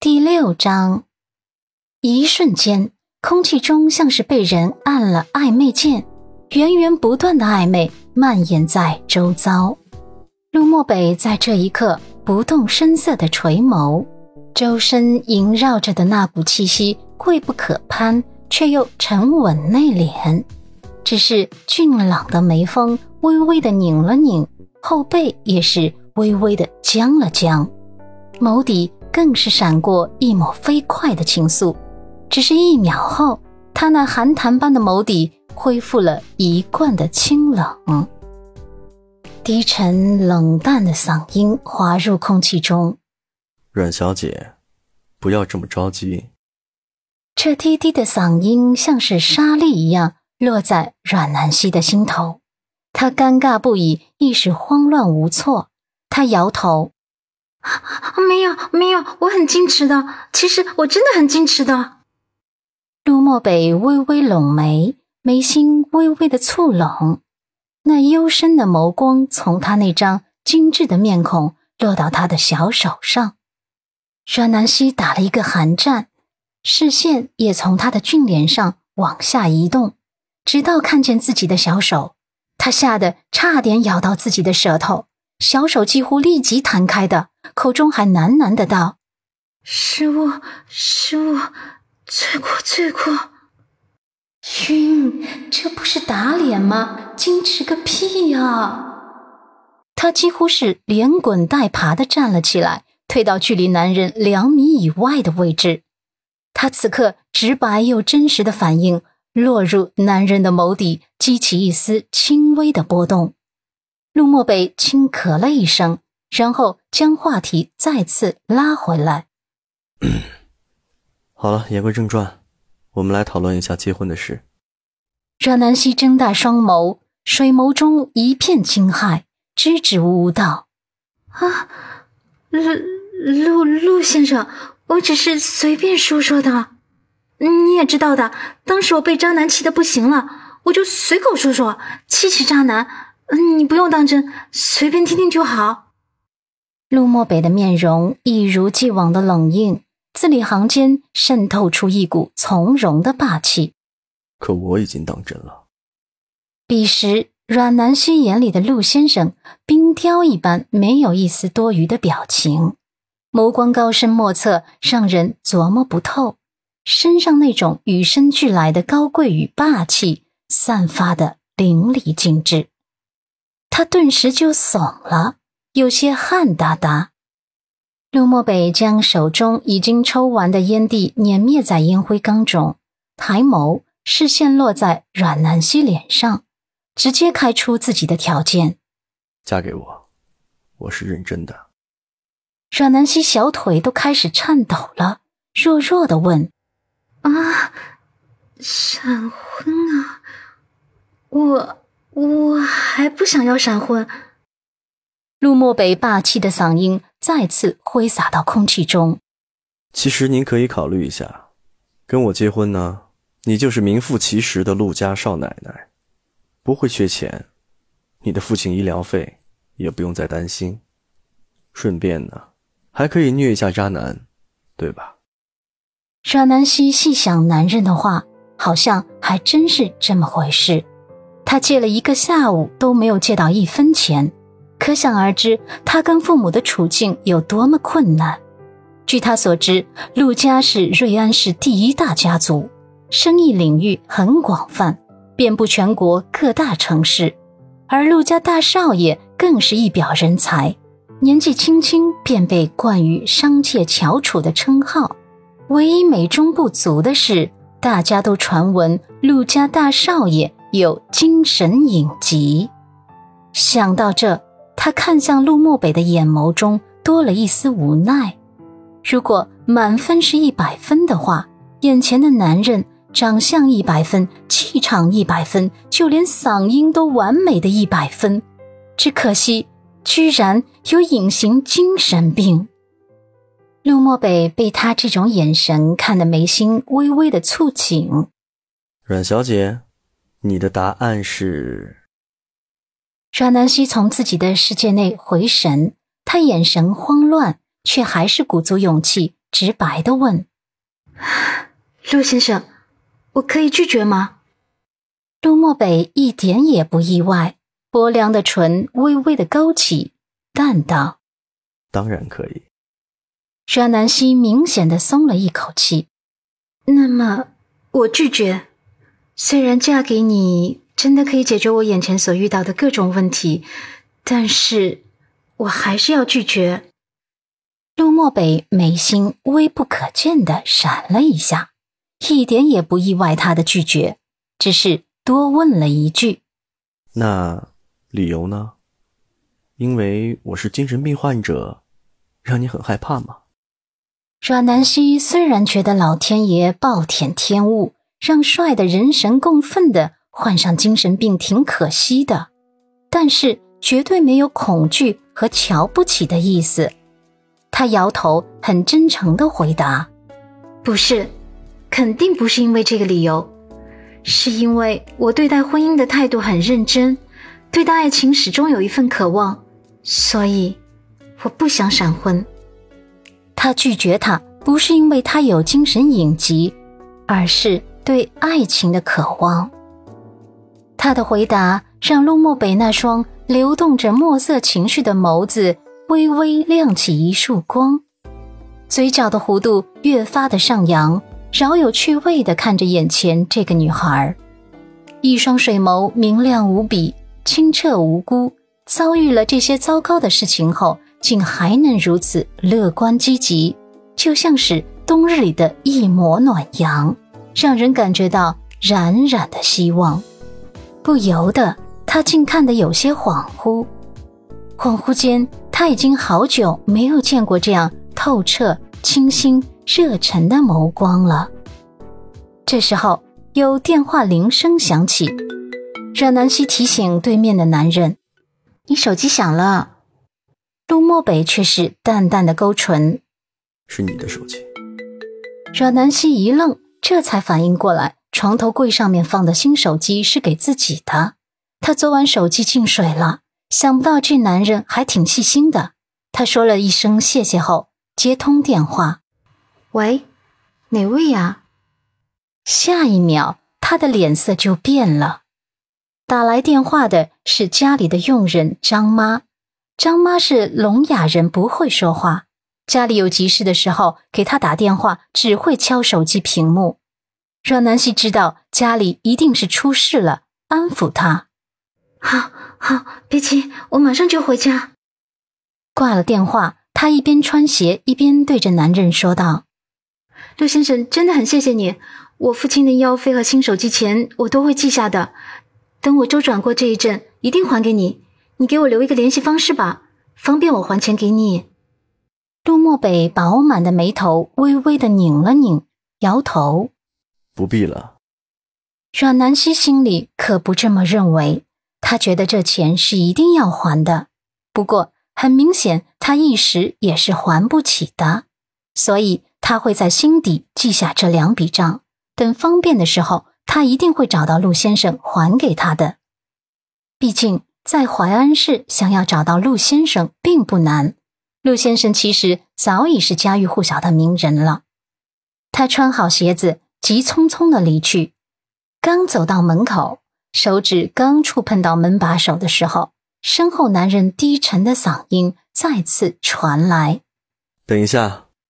第六章，一瞬间，空气中像是被人按了暧昧键，源源不断的暧昧蔓延在周遭。陆漠北在这一刻不动声色的垂眸，周身萦绕着的那股气息贵不可攀，却又沉稳内敛。只是俊朗的眉峰微微的拧了拧，后背也是微微的僵了僵，眸底。更是闪过一抹飞快的情愫，只是一秒后，他那寒潭般的眸底恢复了一贯的清冷，低沉冷淡的嗓音滑入空气中：“阮小姐，不要这么着急。”这低低的嗓音像是沙粒一样落在阮南希的心头，她尴尬不已，一时慌乱无措。她摇头。没有没有，我很矜持的。其实我真的很矜持的。陆漠北微微拢眉，眉心微微的蹙拢，那幽深的眸光从他那张精致的面孔落到他的小手上。阮南希打了一个寒战，视线也从他的俊脸上往下移动，直到看见自己的小手，他吓得差点咬到自己的舌头。小手几乎立即弹开的，口中还喃喃的道：“失误，失误，罪过，罪过。”晕，这不是打脸吗？矜持个屁呀！他几乎是连滚带爬的站了起来，退到距离男人两米以外的位置。他此刻直白又真实的反应落入男人的眸底，激起一丝轻微的波动。陆漠北轻咳了一声，然后将话题再次拉回来。好了，言归正传，我们来讨论一下结婚的事。阮南希睁大双眸，水眸中一片惊骇，支支吾吾道：“啊，陆陆陆先生，我只是随便说说的。你也知道的，当时我被渣男气得不行了，我就随口说说，气气渣男。”你不用当真，随便听听就好。陆漠北的面容一如既往的冷硬，字里行间渗透出一股从容的霸气。可我已经当真了。彼时，阮南希眼里的陆先生冰雕一般，没有一丝多余的表情，眸光高深莫测，让人琢磨不透。身上那种与生俱来的高贵与霸气，散发的淋漓尽致。他顿时就怂了，有些汗哒哒。陆漠北将手中已经抽完的烟蒂碾灭在烟灰缸中，抬眸，视线落在阮南希脸上，直接开出自己的条件：“嫁给我，我是认真的。”阮南希小腿都开始颤抖了，弱弱的问：“啊，闪婚啊，我。”我还不想要闪婚。陆漠北霸气的嗓音再次挥洒到空气中。其实您可以考虑一下，跟我结婚呢，你就是名副其实的陆家少奶奶，不会缺钱，你的父亲医疗费也不用再担心，顺便呢，还可以虐一下渣男，对吧？阮南希细想男人的话，好像还真是这么回事。他借了一个下午都没有借到一分钱，可想而知他跟父母的处境有多么困难。据他所知，陆家是瑞安市第一大家族，生意领域很广泛，遍布全国各大城市。而陆家大少爷更是一表人才，年纪轻轻便被冠于商界翘楚的称号。唯一美中不足的是，大家都传闻陆家大少爷。有精神隐疾。想到这，他看向陆漠北的眼眸中多了一丝无奈。如果满分是一百分的话，眼前的男人长相一百分，气场一百分，就连嗓音都完美的一百分。只可惜，居然有隐形精神病。陆漠北被他这种眼神看得眉心微微的蹙紧。阮小姐。你的答案是？阮南希从自己的世界内回神，他眼神慌乱，却还是鼓足勇气直白的问：“陆先生，我可以拒绝吗？”陆漠北一点也不意外，薄凉的唇微微的勾起，淡道：“当然可以。”阮南希明显的松了一口气。那么，我拒绝。虽然嫁给你真的可以解决我眼前所遇到的各种问题，但是我还是要拒绝。陆漠北眉心微不可见的闪了一下，一点也不意外他的拒绝，只是。多问了一句：“那理由呢？因为我是精神病患者，让你很害怕吗？”阮南希虽然觉得老天爷暴殄天物，让帅的人神共愤的患上精神病挺可惜的，但是绝对没有恐惧和瞧不起的意思。他摇头，很真诚的回答：“不是，肯定不是因为这个理由。”是因为我对待婚姻的态度很认真，对待爱情始终有一份渴望，所以我不想闪婚。他拒绝他，不是因为他有精神隐疾，而是对爱情的渴望。他的回答让陆慕北那双流动着墨色情绪的眸子微微亮起一束光，嘴角的弧度越发的上扬。饶有趣味的看着眼前这个女孩，一双水眸明亮无比，清澈无辜。遭遇了这些糟糕的事情后，竟还能如此乐观积极，就像是冬日里的一抹暖阳，让人感觉到冉冉的希望。不由得，他竟看得有些恍惚。恍惚间，他已经好久没有见过这样透彻、清新。热忱的眸光了。这时候，有电话铃声响起，阮南希提醒对面的男人：“你手机响了。”陆漠北却是淡淡的勾唇：“是你的手机。”阮南希一愣，这才反应过来，床头柜上面放的新手机是给自己的。他昨晚手机进水了，想不到这男人还挺细心的。他说了一声谢谢后，接通电话。喂，哪位呀？下一秒，他的脸色就变了。打来电话的是家里的佣人张妈。张妈是聋哑人，不会说话。家里有急事的时候，给他打电话只会敲手机屏幕。让南希知道家里一定是出事了，安抚他：“好好，别急，我马上就回家。”挂了电话，他一边穿鞋一边对着男人说道。陆先生，真的很谢谢你。我父亲的医药费和新手机钱我都会记下的，等我周转过这一阵，一定还给你。你给我留一个联系方式吧，方便我还钱给你。陆漠北饱满的眉头微微的拧了拧，摇头：“不必了。”阮南希心里可不这么认为，他觉得这钱是一定要还的。不过很明显，他一时也是还不起的，所以。他会在心底记下这两笔账，等方便的时候，他一定会找到陆先生还给他的。毕竟在淮安市，想要找到陆先生并不难。陆先生其实早已是家喻户晓的名人了。他穿好鞋子，急匆匆的离去。刚走到门口，手指刚触碰到门把手的时候，身后男人低沉的嗓音再次传来：“等一下。”